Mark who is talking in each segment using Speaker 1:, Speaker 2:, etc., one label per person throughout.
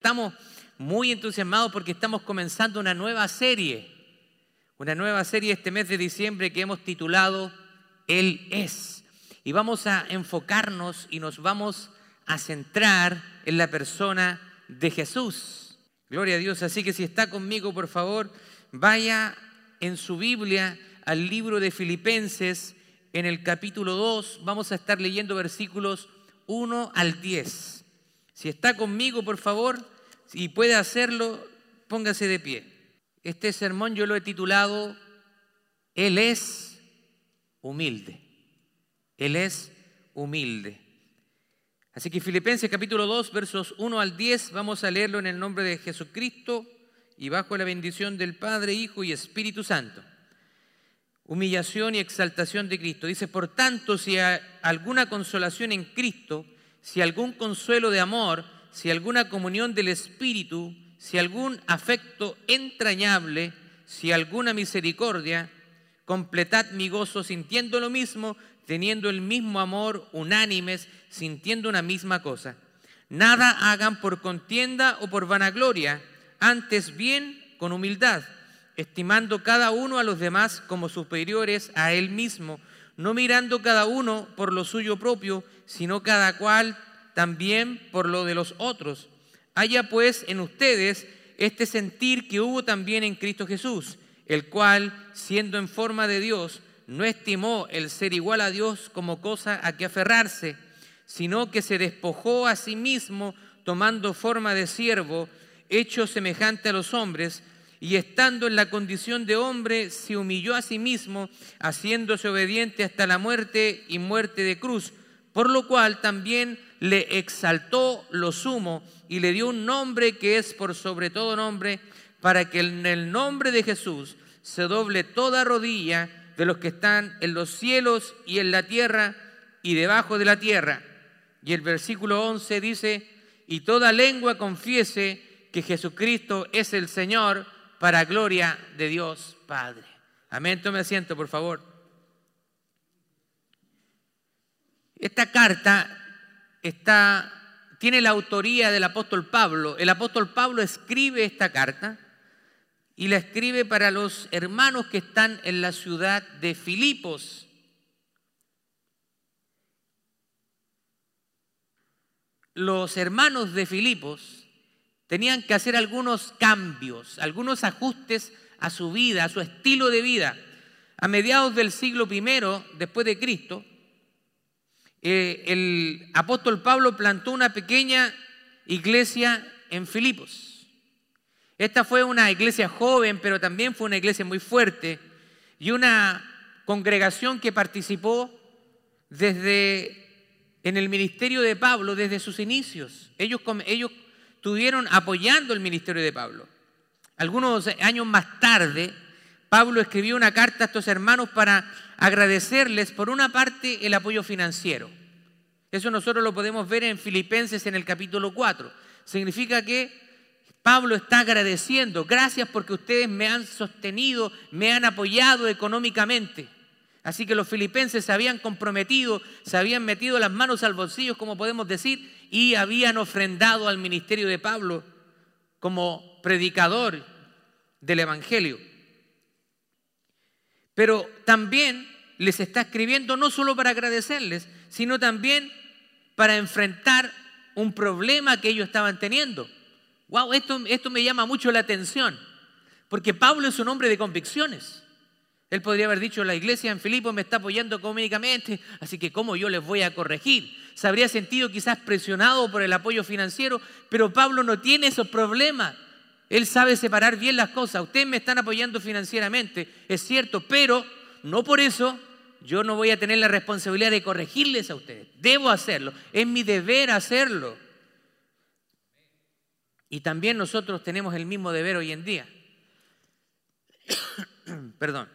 Speaker 1: Estamos muy entusiasmados porque estamos comenzando una nueva serie, una nueva serie este mes de diciembre que hemos titulado Él es. Y vamos a enfocarnos y nos vamos a centrar en la persona de Jesús. Gloria a Dios. Así que si está conmigo, por favor, vaya en su Biblia al libro de Filipenses en el capítulo 2. Vamos a estar leyendo versículos 1 al 10. Si está conmigo, por favor, y puede hacerlo, póngase de pie. Este sermón yo lo he titulado Él es humilde. Él es humilde. Así que Filipenses capítulo 2, versos 1 al 10, vamos a leerlo en el nombre de Jesucristo y bajo la bendición del Padre, Hijo y Espíritu Santo. Humillación y exaltación de Cristo. Dice, por tanto, si hay alguna consolación en Cristo, si algún consuelo de amor, si alguna comunión del Espíritu, si algún afecto entrañable, si alguna misericordia, completad mi gozo sintiendo lo mismo, teniendo el mismo amor, unánimes, sintiendo una misma cosa. Nada hagan por contienda o por vanagloria, antes bien con humildad, estimando cada uno a los demás como superiores a él mismo, no mirando cada uno por lo suyo propio, sino cada cual también por lo de los otros. Haya pues en ustedes este sentir que hubo también en Cristo Jesús, el cual, siendo en forma de Dios, no estimó el ser igual a Dios como cosa a que aferrarse, sino que se despojó a sí mismo tomando forma de siervo, hecho semejante a los hombres, y estando en la condición de hombre, se humilló a sí mismo, haciéndose obediente hasta la muerte y muerte de cruz, por lo cual también le exaltó lo sumo y le dio un nombre que es por sobre todo nombre, para que en el nombre de Jesús se doble toda rodilla de los que están en los cielos y en la tierra y debajo de la tierra. Y el versículo 11 dice, y toda lengua confiese que Jesucristo es el Señor para gloria de Dios Padre. Amén, tome asiento, por favor. Esta carta está, tiene la autoría del apóstol Pablo. El apóstol Pablo escribe esta carta y la escribe para los hermanos que están en la ciudad de Filipos. Los hermanos de Filipos tenían que hacer algunos cambios, algunos ajustes a su vida, a su estilo de vida. A mediados del siglo I después de Cristo, eh, el apóstol Pablo plantó una pequeña iglesia en Filipos. Esta fue una iglesia joven, pero también fue una iglesia muy fuerte y una congregación que participó desde en el ministerio de Pablo desde sus inicios. Ellos, ellos estuvieron apoyando el ministerio de Pablo. Algunos años más tarde, Pablo escribió una carta a estos hermanos para agradecerles por una parte el apoyo financiero. Eso nosotros lo podemos ver en Filipenses en el capítulo 4. Significa que Pablo está agradeciendo, gracias porque ustedes me han sostenido, me han apoyado económicamente. Así que los filipenses se habían comprometido, se habían metido las manos al bolsillo, como podemos decir, y habían ofrendado al ministerio de Pablo como predicador del Evangelio. Pero también les está escribiendo no solo para agradecerles, sino también para enfrentar un problema que ellos estaban teniendo. Wow, esto, esto me llama mucho la atención, porque Pablo es un hombre de convicciones. Él podría haber dicho, la iglesia en Filipo me está apoyando económicamente, así que ¿cómo yo les voy a corregir? Se habría sentido quizás presionado por el apoyo financiero, pero Pablo no tiene esos problemas. Él sabe separar bien las cosas. Ustedes me están apoyando financieramente, es cierto, pero no por eso yo no voy a tener la responsabilidad de corregirles a ustedes. Debo hacerlo. Es mi deber hacerlo. Y también nosotros tenemos el mismo deber hoy en día. Perdón.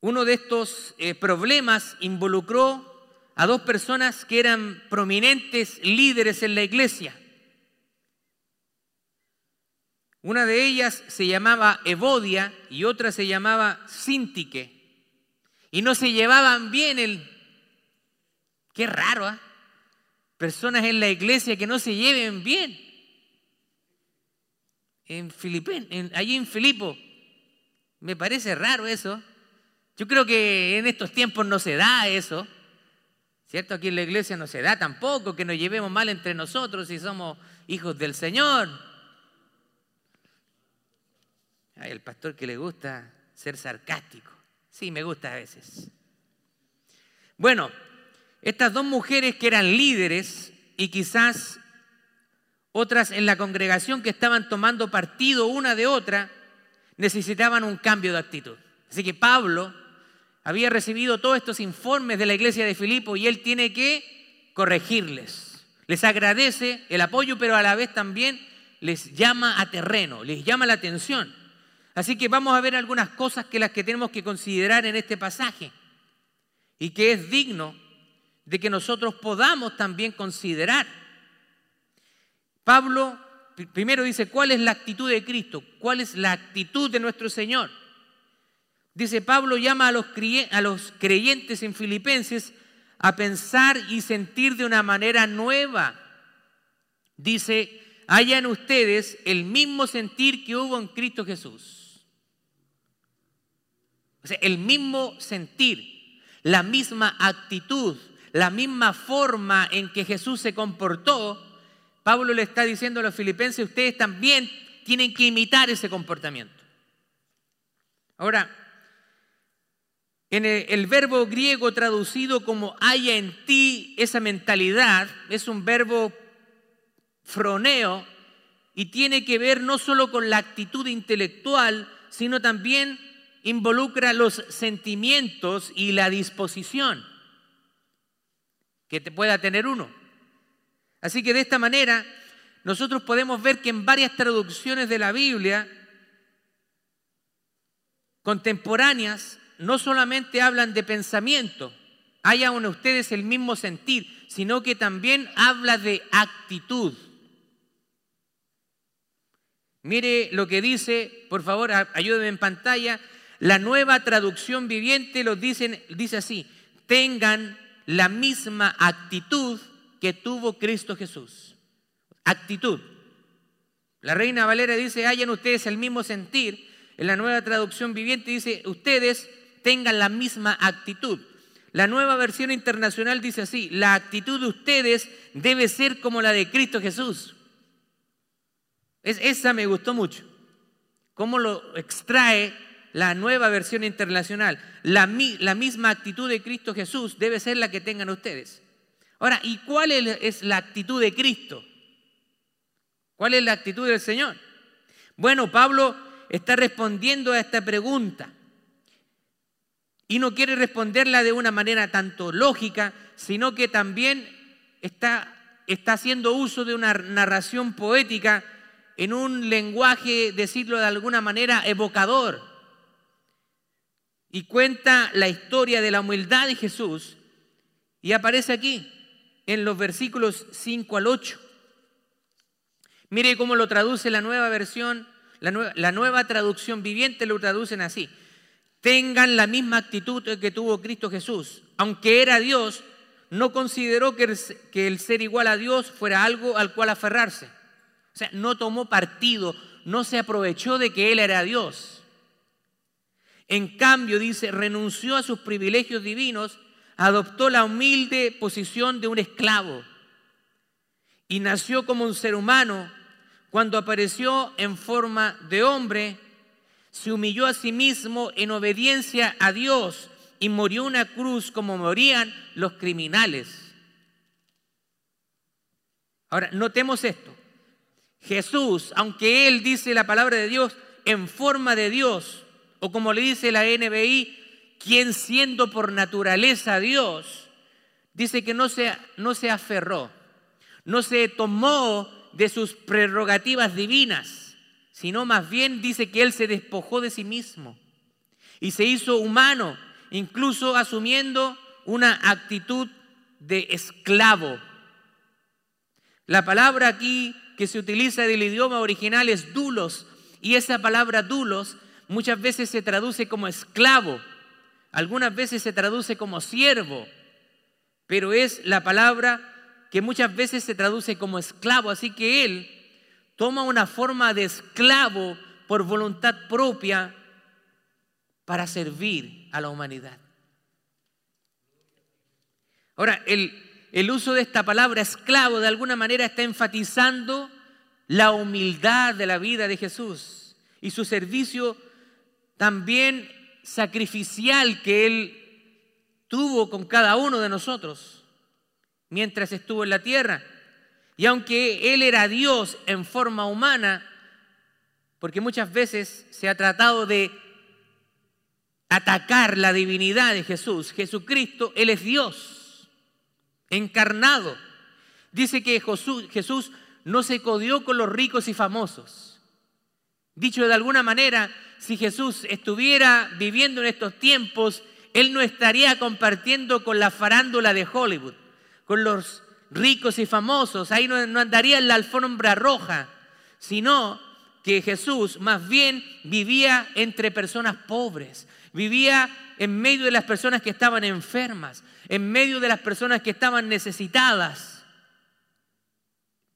Speaker 1: Uno de estos eh, problemas involucró a dos personas que eran prominentes líderes en la iglesia. Una de ellas se llamaba Evodia y otra se llamaba Sintique. Y no se llevaban bien el... Qué raro, ¿ah? personas en la iglesia que no se lleven bien. En Filipen, allí en Filipo. Me parece raro eso. Yo creo que en estos tiempos no se da eso. ¿Cierto? Aquí en la iglesia no se da tampoco que nos llevemos mal entre nosotros si somos hijos del Señor. El pastor que le gusta ser sarcástico. Sí, me gusta a veces. Bueno, estas dos mujeres que eran líderes y quizás otras en la congregación que estaban tomando partido una de otra, necesitaban un cambio de actitud. Así que Pablo había recibido todos estos informes de la iglesia de Filipo y él tiene que corregirles. Les agradece el apoyo, pero a la vez también les llama a terreno, les llama la atención. Así que vamos a ver algunas cosas que las que tenemos que considerar en este pasaje y que es digno de que nosotros podamos también considerar. Pablo primero dice, ¿cuál es la actitud de Cristo? ¿Cuál es la actitud de nuestro Señor? Dice, Pablo llama a los, creyentes en Filipenses a pensar y sentir de una manera nueva. Dice, hayan ustedes el mismo sentir que hubo en Cristo Jesús. O sea, el mismo sentir, la misma actitud, la misma forma en que Jesús se comportó, Pablo le está diciendo a los filipenses, ustedes también tienen que imitar ese comportamiento. Ahora, en el, el, verbo griego traducido como haya en ti esa mentalidad, es un verbo froneo y tiene que ver no solo con la actitud intelectual, sino también involucra los sentimientos y la disposición que te pueda tener uno. Así que de esta manera nosotros podemos ver que en varias traducciones de la Biblia contemporáneas no solamente hablan de pensamiento, haya en ustedes el mismo sentir, sino que también habla de actitud. Mire lo que dice, por favor, ayúdenme en pantalla, la nueva traducción viviente lo dice así, tengan la misma actitud que tuvo Cristo Jesús. Actitud. La Reina Valera dice, hayan ustedes el mismo sentir. En la nueva traducción viviente dice, ustedes tengan la misma actitud. La nueva versión internacional dice así, la actitud de ustedes debe ser como la de Cristo Jesús. Es, esa me gustó mucho. Cómo lo extrae la nueva versión internacional, la, la, misma actitud de Cristo Jesús debe ser la que tengan ustedes. Ahora, ¿y cuál es la actitud de Cristo? ¿Cuál es la actitud del Señor? Bueno, Pablo está respondiendo a esta pregunta y no quiere responderla de una manera tanto lógica, sino que también está, está haciendo uso de una narración poética en un lenguaje, decirlo de alguna manera, evocador y cuenta la historia de la humildad de Jesús y aparece aquí en los versículos 5 al 8. Mire cómo lo traduce la nueva versión, la nueva, traducción viviente lo traducen así. Tengan la misma actitud que tuvo Cristo Jesús. Aunque era Dios, no consideró que el, que el ser igual a Dios fuera algo al cual aferrarse. O sea, no tomó partido, no se aprovechó de que Él era Dios en cambio, dice, renunció a sus privilegios divinos, adoptó la humilde posición de un esclavo y nació como un ser humano. Cuando apareció en forma de hombre, se humilló a sí mismo en obediencia a Dios y murió una cruz como morían los criminales. Ahora, notemos esto. Jesús, aunque Él dice la palabra de Dios en forma de Dios, o como le dice la NBI, quien siendo por naturaleza Dios, dice que no se, no se aferró, no se tomó de sus prerrogativas divinas, sino más bien dice que Él se despojó de sí mismo y se hizo humano, incluso asumiendo una actitud de esclavo. La palabra aquí que se utiliza del idioma original es dulos, y esa palabra dulos muchas veces se traduce como esclavo, algunas veces se traduce como siervo, pero es la palabra que muchas veces se traduce como esclavo, así que él toma una forma de esclavo por voluntad propia para servir a la humanidad. Ahora, el, uso de esta palabra esclavo de alguna manera está enfatizando la humildad de la vida de Jesús y su servicio también sacrificial que Él tuvo con cada uno de nosotros mientras estuvo en la tierra. Y aunque Él era Dios en forma humana, porque muchas veces se ha tratado de atacar la divinidad de Jesús, Jesucristo, Él es Dios, encarnado. Dice que Jesús no se codió con los ricos y famosos. Dicho de alguna manera, si Jesús estuviera viviendo en estos tiempos, Él no estaría compartiendo con la farándula de Hollywood, con los ricos y famosos, ahí no, andaría en la alfombra roja, sino que Jesús más bien vivía entre personas pobres, vivía en medio de las personas que estaban enfermas, en medio de las personas que estaban necesitadas,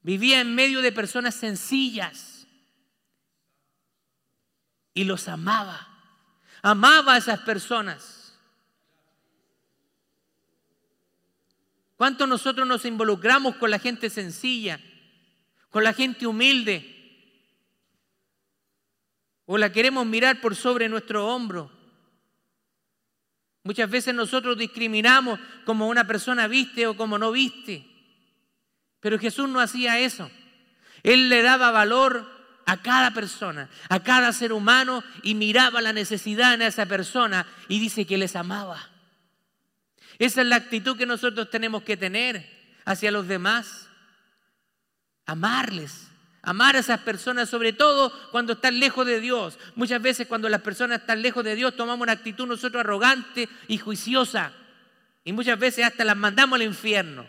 Speaker 1: vivía en medio de personas sencillas y los amaba. Amaba a esas personas. ¿Cuánto nosotros nos involucramos con la gente sencilla, con la gente humilde? ¿O la queremos mirar por sobre nuestro hombro? Muchas veces nosotros discriminamos como una persona viste o como no viste. Pero Jesús no hacía eso. Él le daba valor a cada persona, a cada ser humano y miraba la necesidad en esa persona y dice que les amaba. Esa es la actitud que nosotros tenemos que tener hacia los demás. Amarles, amar a esas personas, sobre todo cuando están lejos de Dios. Muchas veces cuando las personas están lejos de Dios tomamos una actitud nosotros arrogante y juiciosa. Y muchas veces hasta las mandamos al infierno.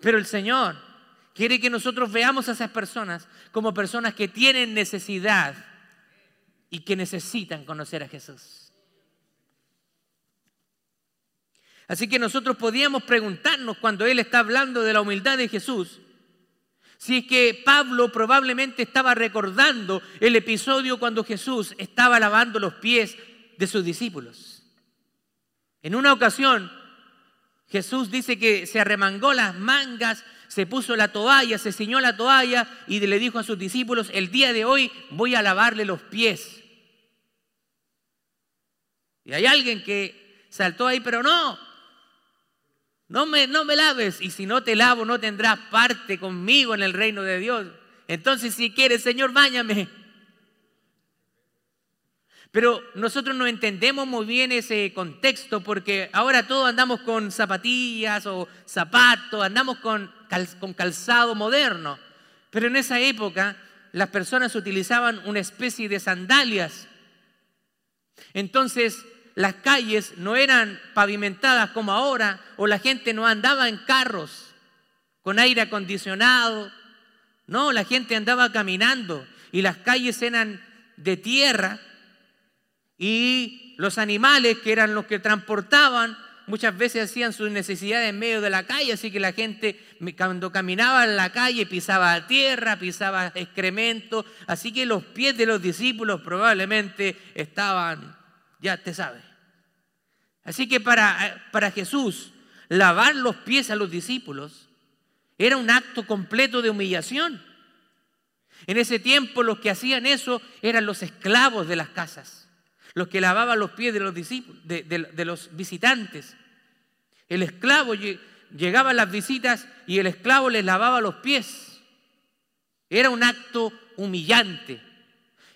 Speaker 1: Pero el Señor Quiere que nosotros veamos a esas personas como personas que tienen necesidad y que necesitan conocer a Jesús. Así que nosotros podíamos preguntarnos cuando él está hablando de la humildad de Jesús, si es que Pablo probablemente estaba recordando el episodio cuando Jesús estaba lavando los pies de sus discípulos. En una ocasión, Jesús dice que se arremangó las mangas se puso la toalla, se ciñó la toalla y le dijo a sus discípulos, el día de hoy voy a lavarle los pies. Y hay alguien que saltó ahí, pero no, no me, no me laves. Y si no te lavo, no tendrás parte conmigo en el reino de Dios. Entonces, si quieres, Señor, báñame. Pero nosotros no entendemos muy bien ese contexto porque ahora todos andamos con zapatillas o zapatos, andamos con, con calzado moderno. Pero en esa época las personas utilizaban una especie de sandalias. Entonces las calles no eran pavimentadas como ahora o la gente no andaba en carros con aire acondicionado. No, la gente andaba caminando y las calles eran de tierra y los animales, que eran los que transportaban, muchas veces hacían sus necesidades en medio de la calle, así que la gente cuando caminaba en la calle pisaba tierra, pisaba excremento, así que los pies de los discípulos probablemente estaban, ya te sabes. Así que para, para Jesús, lavar los pies a los discípulos era un acto completo de humillación. En ese tiempo los que hacían eso eran los esclavos de las casas los que lavaban los pies de los discípulos, de, los visitantes. El esclavo llegaba a las visitas y el esclavo les lavaba los pies. Era un acto humillante.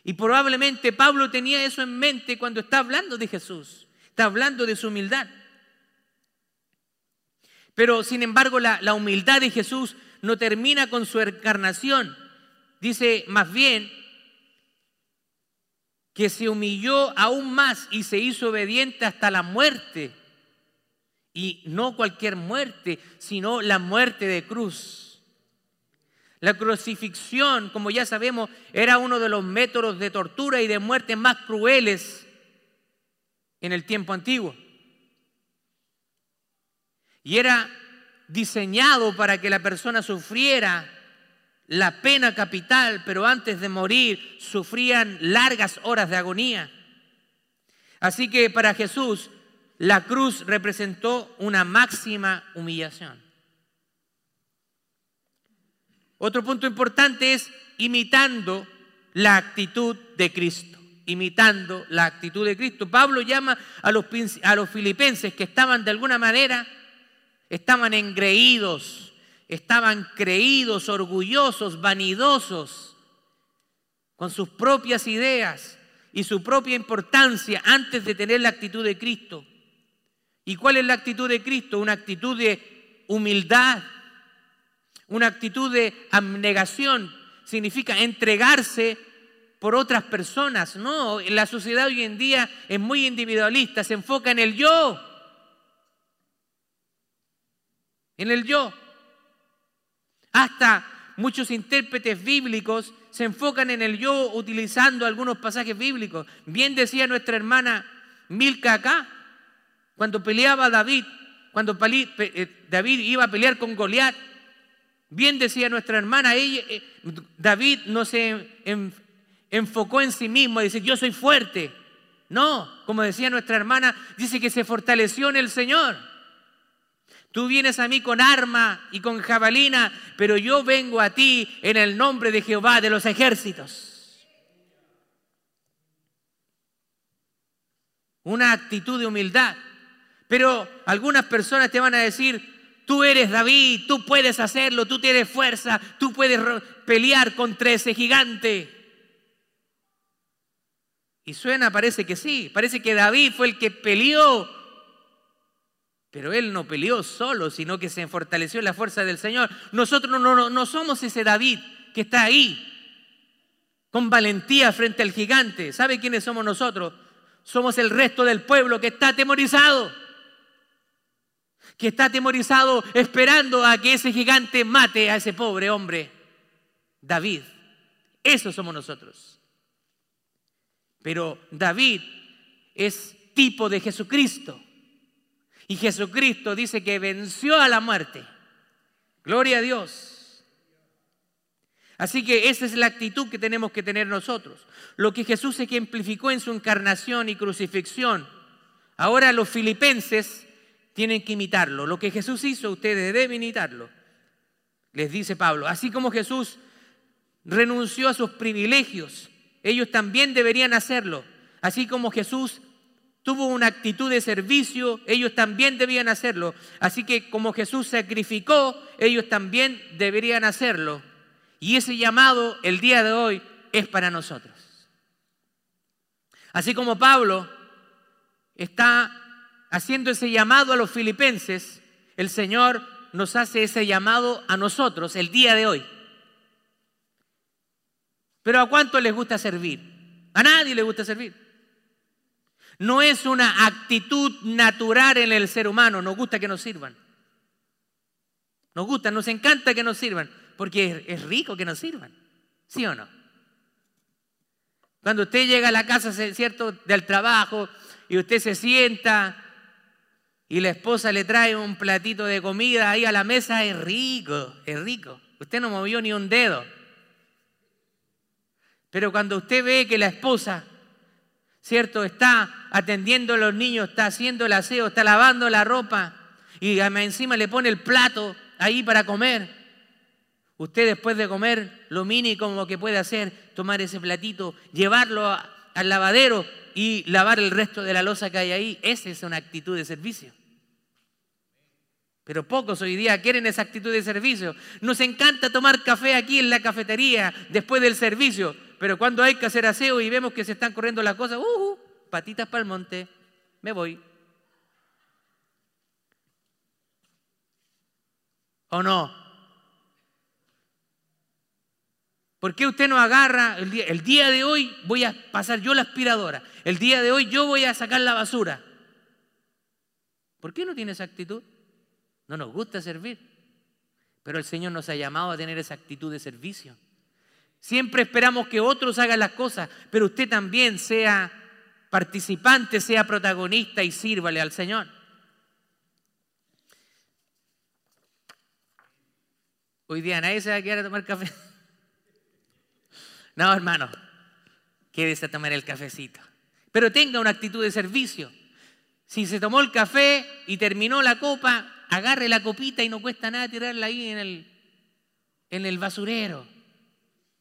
Speaker 1: Y probablemente Pablo tenía eso en mente cuando está hablando de Jesús. Está hablando de su humildad. Pero sin embargo la, la humildad de Jesús no termina con su encarnación. Dice más bien que se humilló aún más y se hizo obediente hasta la muerte. Y no cualquier muerte, sino la muerte de cruz. La crucifixión, como ya sabemos, era uno de los métodos de tortura y de muerte más crueles en el tiempo antiguo. Y era diseñado para que la persona sufriera la pena capital, pero antes de morir sufrían largas horas de agonía. Así que para Jesús la cruz representó una máxima humillación. Otro punto importante es imitando la actitud de Cristo, imitando la actitud de Cristo. Pablo llama a los, filipenses que estaban de alguna manera, estaban engreídos, estaban creídos, orgullosos, vanidosos, con sus propias ideas y su propia importancia antes de tener la actitud de Cristo. ¿Y cuál es la actitud de Cristo? Una actitud de humildad, una actitud de abnegación. Significa entregarse por otras personas. No, la sociedad hoy en día es muy individualista, se enfoca en el yo. En el yo. Hasta muchos intérpretes bíblicos se enfocan en el yo utilizando algunos pasajes bíblicos. Bien decía nuestra hermana Milka acá, cuando peleaba David, cuando eh, David iba a pelear con Goliat, bien decía nuestra hermana, ella, eh, David no se enfocó en sí mismo, dice, yo soy fuerte. No, como decía nuestra hermana, dice que se fortaleció en el Señor. Tú vienes a mí con arma y con jabalina, pero yo vengo a ti en el nombre de Jehová de los ejércitos. Una actitud de humildad. Pero algunas personas te van a decir, tú eres David, tú puedes hacerlo, tú tienes fuerza, tú puedes pelear contra ese gigante. Y suena, parece que sí, parece que David fue el que peleó, pero él no peleó solo, sino que se fortaleció en la fuerza del Señor. Nosotros no, no, somos ese David que está ahí con valentía frente al gigante. ¿Sabe quiénes somos nosotros? Somos el resto del pueblo que está atemorizado que está atemorizado esperando a que ese gigante mate a ese pobre hombre, David. Eso somos nosotros. Pero David es tipo de Jesucristo. Y Jesucristo dice que venció a la muerte. Gloria a Dios. Así que esa es la actitud que tenemos que tener nosotros. Lo que Jesús ejemplificó en su encarnación y crucifixión. Ahora los filipenses tienen que imitarlo. Lo que Jesús hizo, ustedes deben imitarlo. Les dice Pablo, así como Jesús renunció a sus privilegios, ellos también deberían hacerlo. Así como Jesús tuvo una actitud de servicio, ellos también debían hacerlo. Así que como Jesús sacrificó, ellos también deberían hacerlo. Y ese llamado el día de hoy es para nosotros. Así como Pablo está haciendo ese llamado a los filipenses, el Señor nos hace ese llamado a nosotros el día de hoy. Pero ¿a cuánto les gusta servir? A nadie le gusta servir. No es una actitud natural en el ser humano, nos gusta que nos sirvan. Nos gusta, nos encanta que nos sirvan, porque es rico que nos sirvan. ¿Sí o no? Cuando usted llega a la casa, ¿cierto?, del trabajo y usted se sienta y la esposa le trae un platito de comida ahí a la mesa, es rico, es rico. Usted no movió ni un dedo. Pero cuando usted ve que la esposa, ¿cierto?, está atendiendo a los niños, está haciendo el aseo, está lavando la ropa y encima le pone el plato ahí para comer. Usted después de comer, lo mínimo que puede hacer, tomar ese platito, llevarlo al lavadero y lavar el resto de la losa que hay ahí. Esa es una actitud de servicio. Pero pocos hoy día quieren esa actitud de servicio. Nos encanta tomar café aquí en la cafetería después del servicio, pero cuando hay que hacer aseo y vemos que se están corriendo las cosas, uh, patitas para el monte, me voy. ¿O no? ¿Por qué usted no agarra el día, el día de hoy voy a pasar yo la aspiradora? El día de hoy yo voy a sacar la basura. ¿Por qué no tiene esa actitud? No nos gusta servir, pero el Señor nos ha llamado a tener esa actitud de servicio. Siempre esperamos que otros hagan las cosas, pero usted también sea participante, sea protagonista y sírvale al Señor. Hoy día nadie se va a quedar a tomar café. No, hermano, quédese a tomar el cafecito. Pero tenga una actitud de servicio. Si se tomó el café y terminó la copa, agarre la copita y no cuesta nada tirarla ahí en el, en el basurero.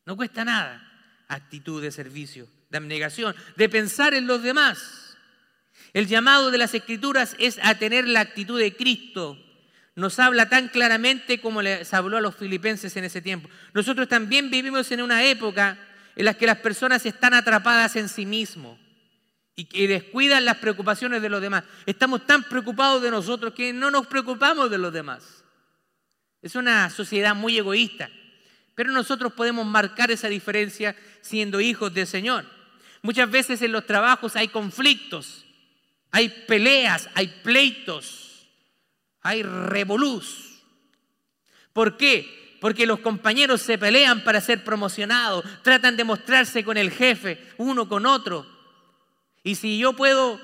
Speaker 1: No cuesta nada. Actitud de servicio, abnegación, de pensar en los demás. El llamado de las escrituras es a tener la actitud de Cristo. Nos habla tan claramente como les habló a los filipenses en ese tiempo. Nosotros también vivimos en una época en la que las personas están atrapadas en sí mismos y descuidan las preocupaciones de los demás. Estamos tan preocupados de nosotros que no nos preocupamos de los demás. Es una sociedad muy egoísta, pero nosotros podemos marcar esa diferencia siendo hijos del Señor. Muchas veces en los trabajos hay conflictos, hay peleas, hay pleitos, hay revolús. ¿Por qué? Porque los compañeros se pelean para ser promocionados, tratan de mostrarse con el jefe, uno con otro y si yo puedo,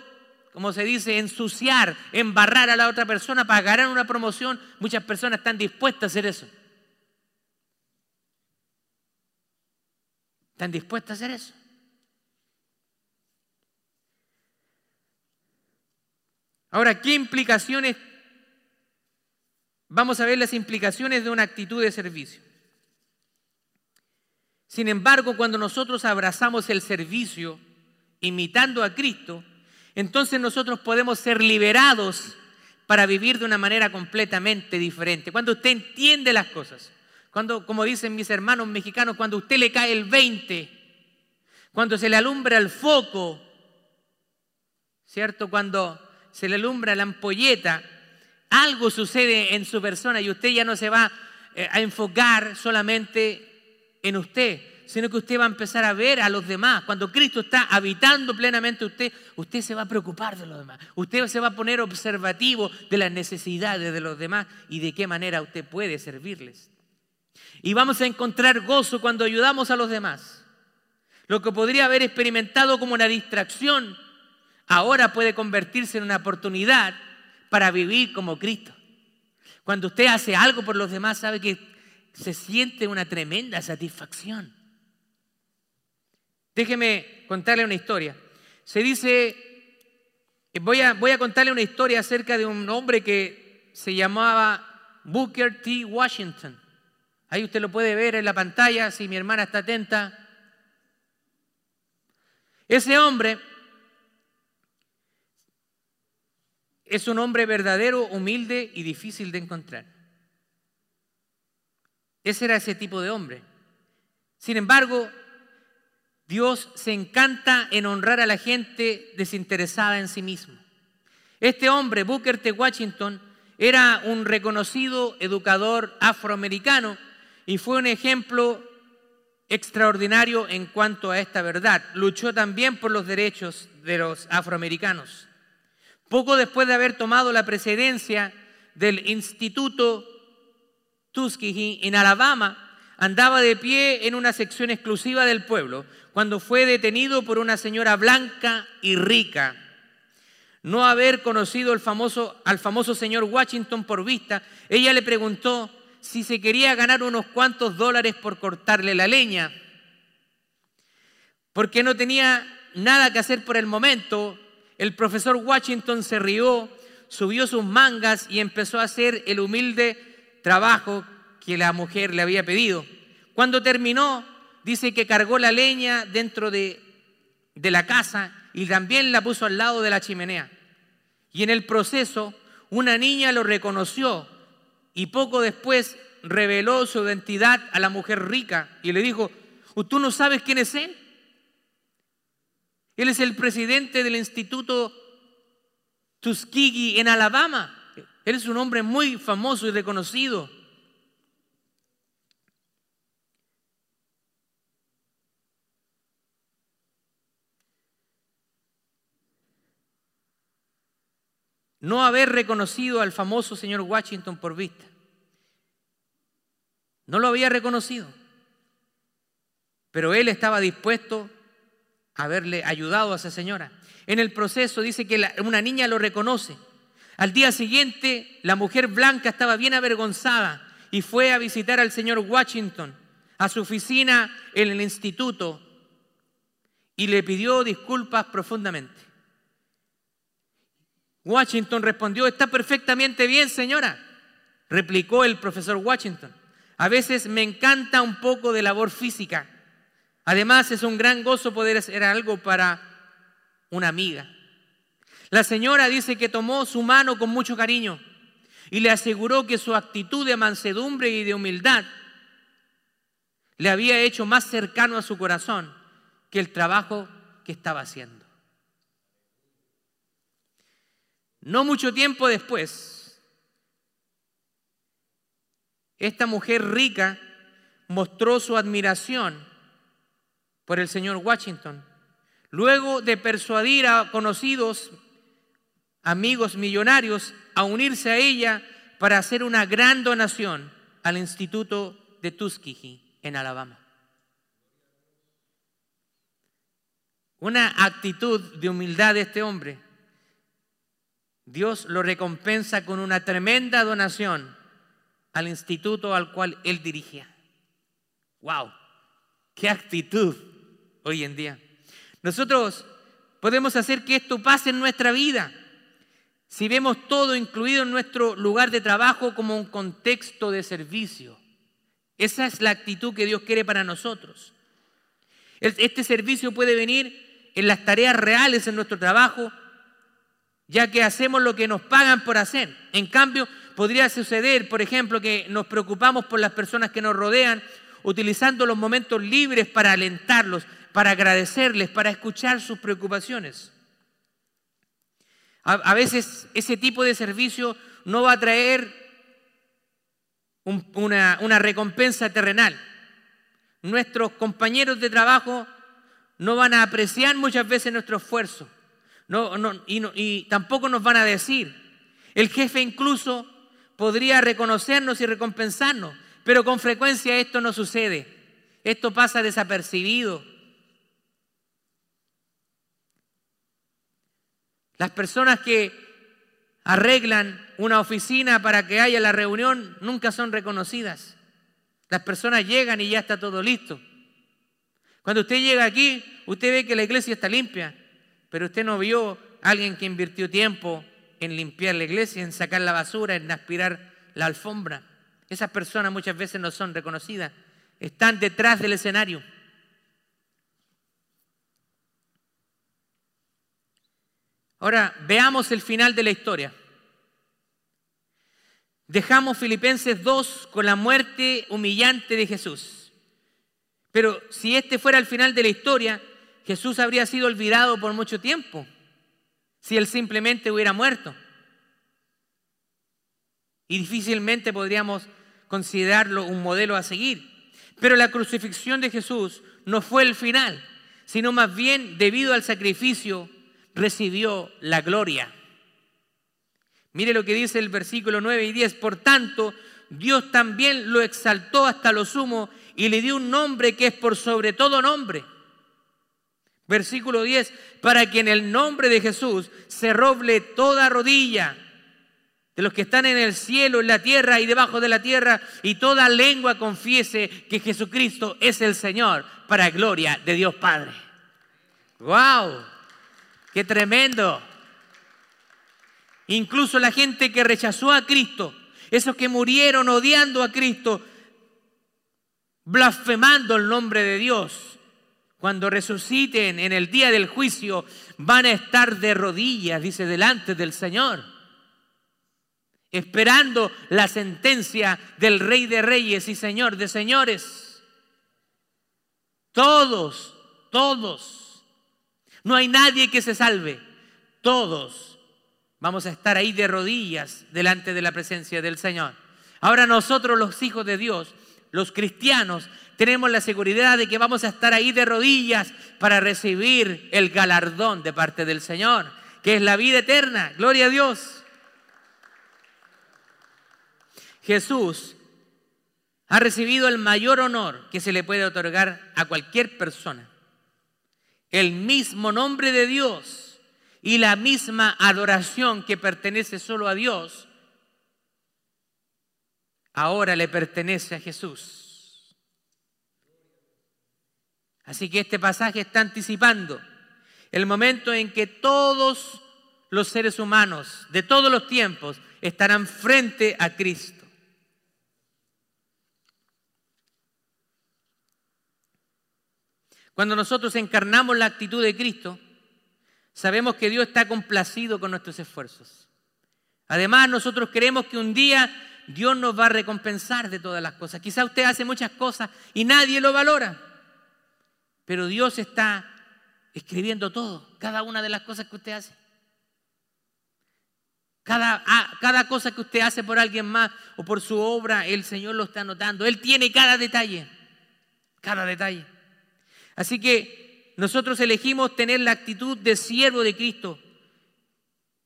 Speaker 1: como se dice, ensuciar, embarrar a la otra persona para ganar una promoción, muchas personas están dispuestas a hacer eso. ¿Están dispuestas a hacer eso? Ahora, ¿qué implicaciones? Vamos a ver las implicaciones de una actitud de servicio. Sin embargo, cuando nosotros abrazamos el servicio, imitando a Cristo, entonces nosotros podemos ser liberados para vivir de una manera completamente diferente. Cuando usted entiende las cosas, cuando, como dicen mis hermanos mexicanos, cuando usted le cae el 20, cuando se le alumbra el foco, ¿cierto? Cuando se le alumbra la ampolleta, algo sucede en su persona y usted ya no se va eh, a enfocar solamente en usted, sino que usted va a empezar a ver a los demás. Cuando Cristo está habitando plenamente usted, usted se va a preocupar de los demás. Usted se va a poner observativo de las necesidades de los demás y de qué manera usted puede servirles. Y vamos a encontrar gozo cuando ayudamos a los demás. Lo que podría haber experimentado como una distracción, ahora puede convertirse en una oportunidad para vivir como Cristo. Cuando usted hace algo por los demás, sabe que se siente una tremenda satisfacción. Déjeme contarle una historia. Se dice, voy a, voy a contarle una historia acerca de un hombre que se llamaba Booker T. Washington. Ahí usted lo puede ver en la pantalla, si mi hermana está atenta. Ese hombre es un hombre verdadero, humilde y difícil de encontrar. Ese era ese tipo de hombre. Sin embargo, Dios se encanta en honrar a la gente desinteresada en sí mismo. Este hombre, Booker T. Washington, era un reconocido educador afroamericano y fue un ejemplo extraordinario en cuanto a esta verdad. Luchó también por los derechos de los afroamericanos. Poco después de haber tomado la presidencia del Instituto Tuskegee en Alabama, andaba de pie en una sección exclusiva del pueblo cuando fue detenido por una señora blanca y rica. No haber conocido al famoso, al famoso señor Washington por vista, ella le preguntó si se quería ganar unos cuantos dólares por cortarle la leña. Porque no tenía nada que hacer por el momento, el profesor Washington se rió, subió sus mangas y empezó a hacer el humilde trabajo que la mujer le había pedido. Cuando terminó, dice que cargó la leña dentro de, de la casa y también la puso al lado de la chimenea. Y en el proceso, una niña lo reconoció y poco después reveló su identidad a la mujer rica y le dijo, ¿tú no sabes quién es él? Él es el presidente del Instituto Tuskegee en Alabama. Él es un hombre muy famoso y reconocido. no haber reconocido al famoso señor Washington por vista. No lo había reconocido, pero él estaba dispuesto haberle ayudado a esa señora. En el proceso dice que una niña lo reconoce. Al día siguiente, la mujer blanca estaba bien avergonzada y fue a visitar al señor Washington a su oficina en el instituto y le pidió disculpas profundamente. Washington respondió, está perfectamente bien, señora, replicó el profesor Washington. A veces me encanta un poco de labor física. Además, es un gran gozo poder hacer algo para una amiga. La señora dice que tomó su mano con mucho cariño y le aseguró que su actitud de mansedumbre y de humildad le había hecho más cercano a su corazón que el trabajo que estaba haciendo. No mucho tiempo después, esta mujer rica mostró su admiración por el señor Washington. Luego de persuadir a conocidos amigos millonarios a unirse a ella para hacer una gran donación al Instituto de Tuskegee en Alabama. Una actitud de humildad de este hombre. Dios lo recompensa con una tremenda donación al instituto al cual él dirigía. ¡Wow! ¡Qué actitud hoy en día! Nosotros podemos hacer que esto pase en nuestra vida si vemos todo incluido en nuestro lugar de trabajo como un contexto de servicio. Esa es la actitud que Dios quiere para nosotros. Este servicio puede venir en las tareas reales en nuestro trabajo, ya que hacemos lo que nos pagan por hacer. En cambio, podría suceder, por ejemplo, que nos preocupamos por las personas que nos rodean, utilizando los momentos libres para alentarlos, para agradecerles, para escuchar sus preocupaciones. A, veces ese tipo de servicio no va a traer una, recompensa terrenal. Nuestros compañeros de trabajo no van a apreciar muchas veces nuestro esfuerzo y, y tampoco nos van a decir. El jefe incluso podría reconocernos y recompensarnos, pero con frecuencia esto no sucede. Esto pasa desapercibido. Las personas que arreglan una oficina para que haya la reunión nunca son reconocidas. Las personas llegan y ya está todo listo. Cuando usted llega aquí, usted ve que la iglesia está limpia, pero usted no vio a alguien que invirtió tiempo en limpiar la iglesia, en sacar la basura, en aspirar la alfombra. Esas personas muchas veces no son reconocidas, están detrás del escenario. Ahora, veamos el final de la historia. Dejamos Filipenses 2 con la muerte humillante de Jesús. Pero si este fuera el final de la historia, Jesús habría sido olvidado por mucho tiempo, si él simplemente hubiera muerto. Y difícilmente podríamos considerarlo un modelo a seguir. Pero la crucifixión de Jesús no fue el final, sino más bien debido al sacrificio recibió la gloria. Mire lo que dice el versículo 9 y 10. Por tanto, Dios también lo exaltó hasta lo sumo y le dio un nombre que es por sobre todo nombre. Versículo 10, para que en el nombre de Jesús se roble toda rodilla de los que están en el cielo, en la tierra y debajo de la tierra, y toda lengua confiese que Jesucristo es el Señor, para gloria de Dios Padre. ¡Wow! Qué tremendo. Incluso la gente que rechazó a Cristo, esos que murieron odiando a Cristo, blasfemando el nombre de Dios, cuando resuciten en el día del juicio, van a estar de rodillas, dice, delante del Señor, esperando la sentencia del Rey de Reyes y Señor de Señores. Todos, todos no hay nadie que se salve. Todos vamos a estar ahí de rodillas delante de la presencia del Señor. Ahora nosotros los hijos de Dios, los cristianos, tenemos la seguridad de que vamos a estar ahí de rodillas para recibir el galardón de parte del Señor, que es la vida eterna. Gloria a Dios. Jesús ha recibido el mayor honor que se le puede otorgar a cualquier persona el mismo nombre de Dios y la misma adoración que pertenece solo a Dios, ahora le pertenece a Jesús. Así que este pasaje está anticipando el momento en que todos los seres humanos de todos los tiempos estarán frente a Cristo. Cuando nosotros encarnamos la actitud de Cristo, sabemos que Dios está complacido con nuestros esfuerzos. Además, nosotros creemos que un día Dios nos va a recompensar de todas las cosas. Quizá usted hace muchas cosas y nadie lo valora, pero Dios está escribiendo todo, cada una de las cosas que usted hace. Cada, ah, cada cosa que usted hace por alguien más o por su obra, el Señor lo está anotando. Él tiene cada detalle, cada detalle. Así que nosotros elegimos tener la actitud de siervo de Cristo.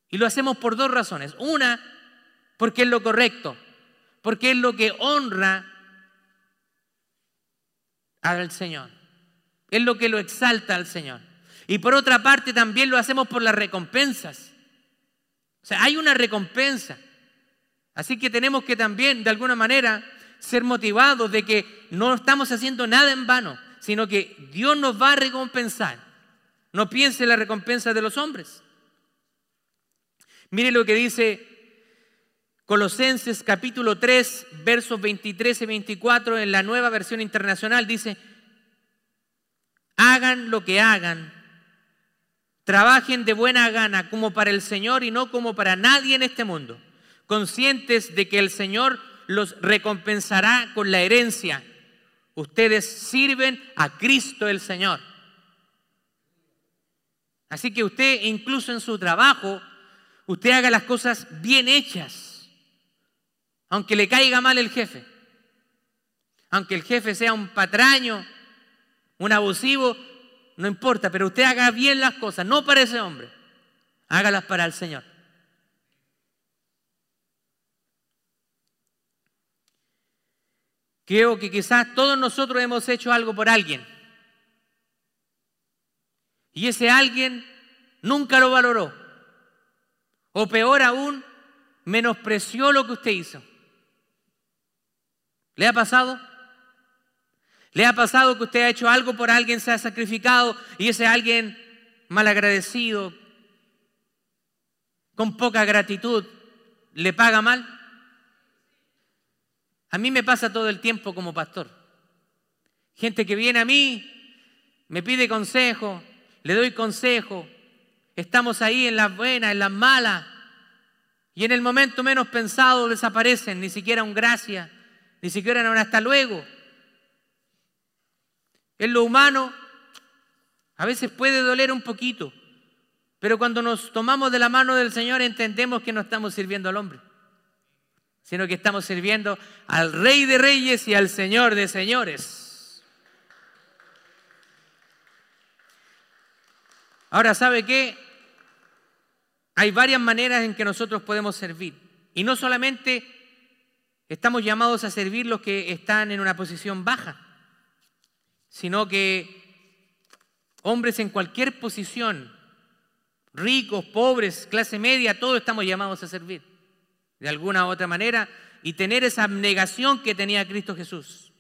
Speaker 1: Y lo hacemos por dos razones. Una, porque es lo correcto, porque es lo que honra al Señor. Es lo que lo exalta al Señor. Y por otra parte también lo hacemos por las recompensas. O sea, hay una recompensa. Así que tenemos que también, de alguna manera, ser motivados de que no estamos haciendo nada en vano sino que Dios nos va a recompensar. No piense en la recompensa de los hombres. Mire lo que dice Colosenses capítulo 3, versos 23 y 24 en la nueva versión internacional. Dice, hagan lo que hagan, trabajen de buena gana como para el Señor y no como para nadie en este mundo, conscientes de que el Señor los recompensará con la herencia Ustedes sirven a Cristo el Señor. Así que usted incluso en su trabajo, usted haga las cosas bien hechas, aunque le caiga mal el jefe, aunque el jefe sea un patraño, un abusivo, no importa, pero usted haga bien las cosas, no para ese hombre, hágalas para el Señor. Creo que quizás todos nosotros hemos hecho algo por alguien. Y ese alguien nunca lo valoró. O peor aún, menospreció lo que usted hizo. ¿Le ha pasado? ¿Le ha pasado que usted ha hecho algo por alguien, se ha sacrificado y ese alguien malagradecido, con poca gratitud, le paga mal? A mí me pasa todo el tiempo como pastor. Gente que viene a mí, me pide consejo, le doy consejo, estamos ahí en las buenas, en las malas, y en el momento menos pensado desaparecen, ni siquiera un gracias, ni siquiera un hasta luego. En lo humano a veces puede doler un poquito, pero cuando nos tomamos de la mano del Señor entendemos que no estamos sirviendo al hombre sino que estamos sirviendo al Rey de Reyes y al Señor de Señores. Ahora, ¿sabe qué? Hay varias maneras en que nosotros podemos servir. Y no solamente estamos llamados a servir los que están en una posición baja, sino que hombres en cualquier posición, ricos, pobres, clase media, todos estamos llamados a servir de alguna u otra manera y tener esa abnegación que tenía Cristo Jesús.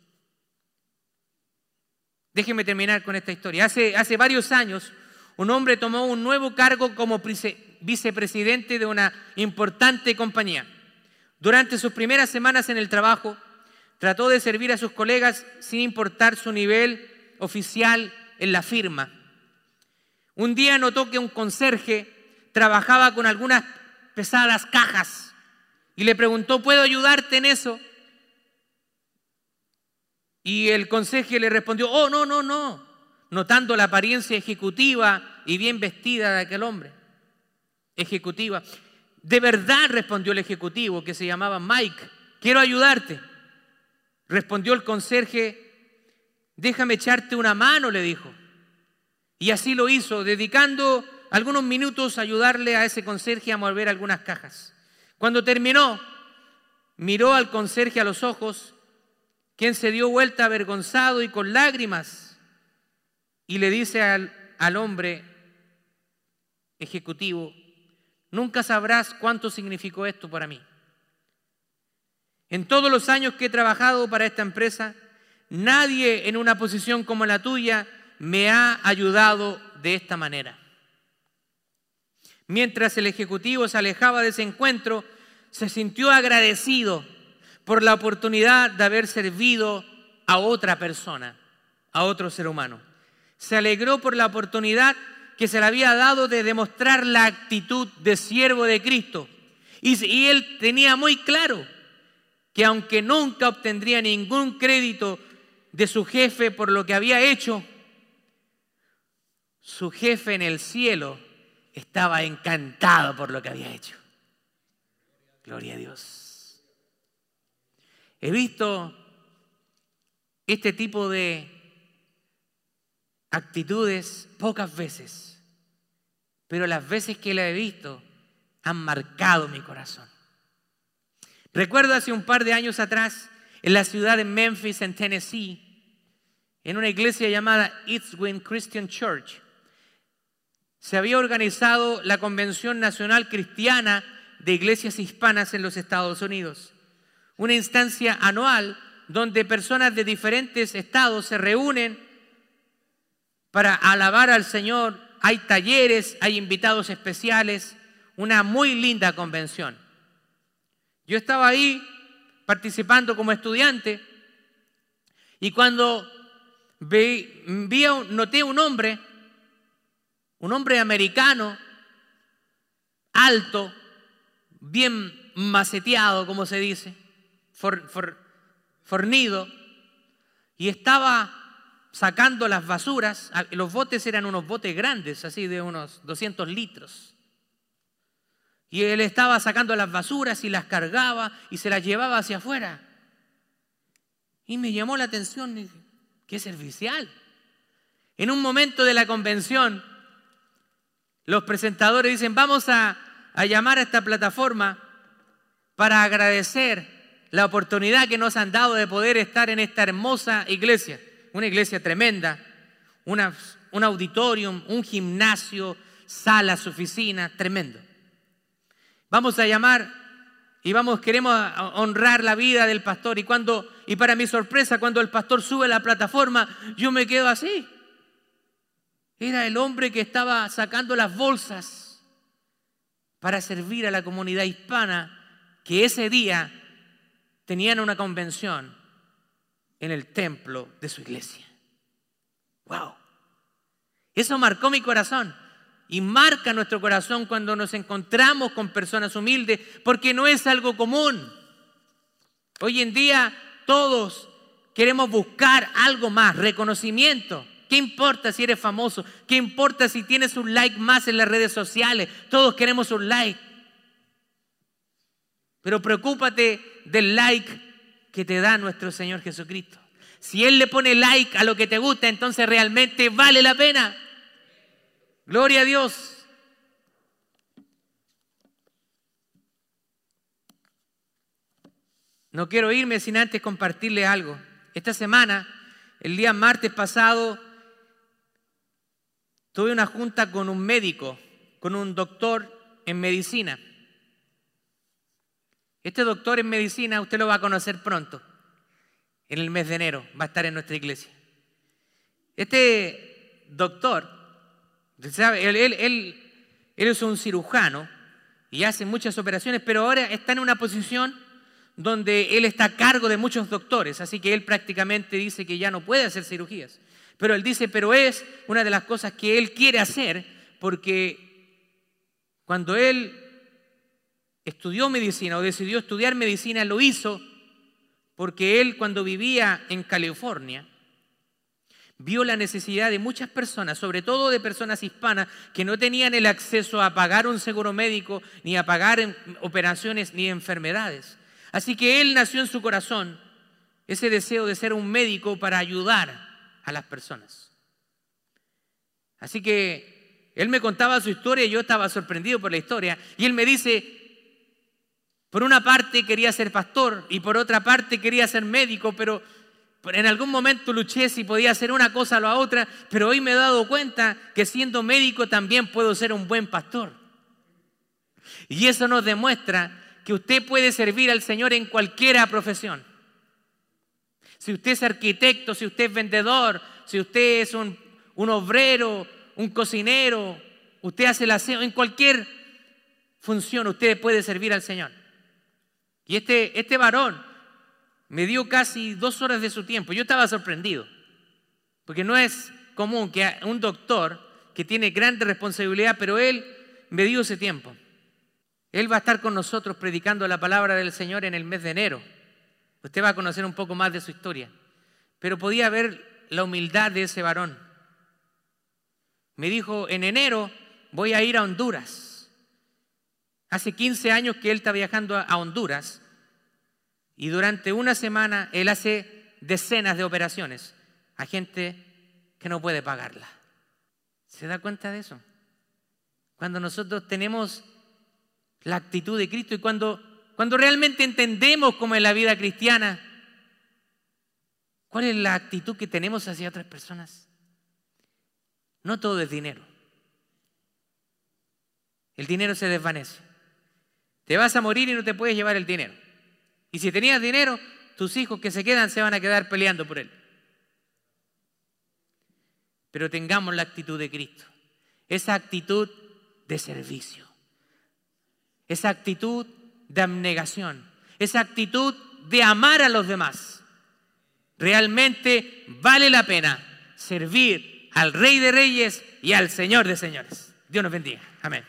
Speaker 1: Déjenme terminar con esta historia. Hace, hace varios años, un hombre tomó un nuevo cargo como vicepresidente de una importante compañía. Durante sus primeras semanas en el trabajo, trató de servir a sus colegas sin importar su nivel oficial en la firma. Un día notó que un conserje trabajaba con algunas pesadas cajas y le preguntó, ¿puedo ayudarte en eso? Y el conseje le respondió, oh, no, no, no, notando la apariencia ejecutiva y bien vestida de aquel hombre. Ejecutiva. De verdad, respondió el ejecutivo, que se llamaba Mike, quiero ayudarte. Respondió el conserje, déjame echarte una mano, le dijo. Y así lo hizo, dedicando algunos minutos a ayudarle a ese conserje a mover algunas cajas. Cuando terminó, miró al conserje a los ojos, quien se dio vuelta avergonzado y con lágrimas, y le dice al, al hombre ejecutivo, nunca sabrás cuánto significó esto para mí. En todos los años que he trabajado para esta empresa, nadie en una posición como la tuya me ha ayudado de esta manera. Mientras el ejecutivo se alejaba de ese encuentro, se sintió agradecido por la oportunidad de haber servido a otra persona, a otro ser humano. Se alegró por la oportunidad que se le había dado de demostrar la actitud de siervo de Cristo. Y, él tenía muy claro que aunque nunca obtendría ningún crédito de su jefe por lo que había hecho, su jefe en el cielo estaba encantado por lo que había hecho. Gloria a Dios. He visto este tipo de actitudes pocas veces, pero las veces que la he visto han marcado mi corazón. Recuerdo hace un par de años atrás, en la ciudad de Memphis, en Tennessee, en una iglesia llamada East Wind Christian Church, se había organizado la Convención Nacional Cristiana de Iglesias Hispanas en los Estados Unidos, una instancia anual donde personas de diferentes estados se reúnen para alabar al Señor. Hay talleres, hay invitados especiales, una muy linda convención. Yo estaba ahí participando como estudiante y cuando vi, noté un hombre un hombre americano, alto, bien maceteado, como se dice, fornido, y estaba sacando las basuras. Ah, los botes eran unos botes grandes, así de unos 200 litros. Y él estaba sacando las basuras y las cargaba y se las llevaba hacia afuera. Y me llamó la atención, qué servicial. En un momento de la convención, los presentadores dicen, vamos a, llamar a esta plataforma para agradecer la oportunidad que nos han dado de poder estar en esta hermosa iglesia, una iglesia tremenda, un auditorium, un gimnasio, salas, oficinas, tremendo. Vamos a llamar y vamos, queremos honrar la vida del pastor. Y cuando, y para mi sorpresa, cuando el pastor sube a la plataforma, yo me quedo así. Era el hombre que estaba sacando las bolsas para servir a la comunidad hispana que ese día tenían una convención en el templo de su iglesia. ¡Wow! Eso marcó mi corazón y marca nuestro corazón cuando nos encontramos con personas humildes, porque no es algo común. Hoy en día todos queremos buscar algo más, reconocimiento. ¿Qué importa si eres famoso? ¿Qué importa si tienes un like más en las redes sociales? Todos queremos un like. Pero preocúpate del like que te da nuestro Señor Jesucristo. Si Él le pone like a lo que te gusta, entonces realmente vale la pena. Gloria a Dios. No quiero irme sin antes compartirle algo. Esta semana, el día martes pasado, tuve una junta con un médico, con un doctor en medicina. Este doctor en medicina usted lo va a conocer pronto, en el mes de enero, va a estar en nuestra iglesia. Este doctor. Él, él es un cirujano y hace muchas operaciones, pero ahora está en una posición donde él está a cargo de muchos doctores, así que él prácticamente dice que ya no puede hacer cirugías. Pero él dice, pero es una de las cosas que él quiere hacer porque cuando él estudió medicina o decidió estudiar medicina, lo hizo porque él cuando vivía en California, vio la necesidad de muchas personas, sobre todo de personas hispanas, que no tenían el acceso a pagar un seguro médico, ni a pagar operaciones, ni enfermedades. Así que él nació en su corazón ese deseo de ser un médico para ayudar a las personas. Así que él me contaba su historia y yo estaba sorprendido por la historia. Y él me dice, por una parte quería ser pastor y por otra parte quería ser médico, pero en algún momento luché si podía hacer una cosa o la otra, pero hoy me he dado cuenta que siendo médico también puedo ser un buen pastor. Y eso nos demuestra que usted puede servir al Señor en cualquier profesión. Si usted es arquitecto, si usted es vendedor, si usted es un, un obrero, un cocinero, usted hace el aseo, en cualquier función usted puede servir al Señor. Y este, este varón me dio casi dos horas de su tiempo. Yo estaba sorprendido, porque no es común que un doctor que tiene grande responsabilidad, pero él me dio ese tiempo. Él va a estar con nosotros predicando la palabra del Señor en el mes de enero. Usted va a conocer un poco más de su historia. Pero podía ver la humildad de ese varón. Me dijo, en enero voy a ir a Honduras. Hace 15 años que él está viajando a Honduras y durante una semana él hace decenas de operaciones a gente que no puede pagarla. ¿Se da cuenta de eso? Cuando nosotros tenemos la actitud de Cristo y cuando, cuando realmente entendemos cómo es la vida cristiana, ¿cuál es la actitud que tenemos hacia otras personas? No todo es dinero. El dinero se desvanece. Te vas a morir y no te puedes llevar el dinero. Y si tenías dinero, tus hijos que se quedan se van a quedar peleando por él. Pero tengamos la actitud de Cristo. Esa actitud de servicio. Esa actitud de abnegación. Esa actitud de amar a los demás. Realmente vale la pena servir al Rey de Reyes y al Señor de Señores. Dios nos bendiga. Amén.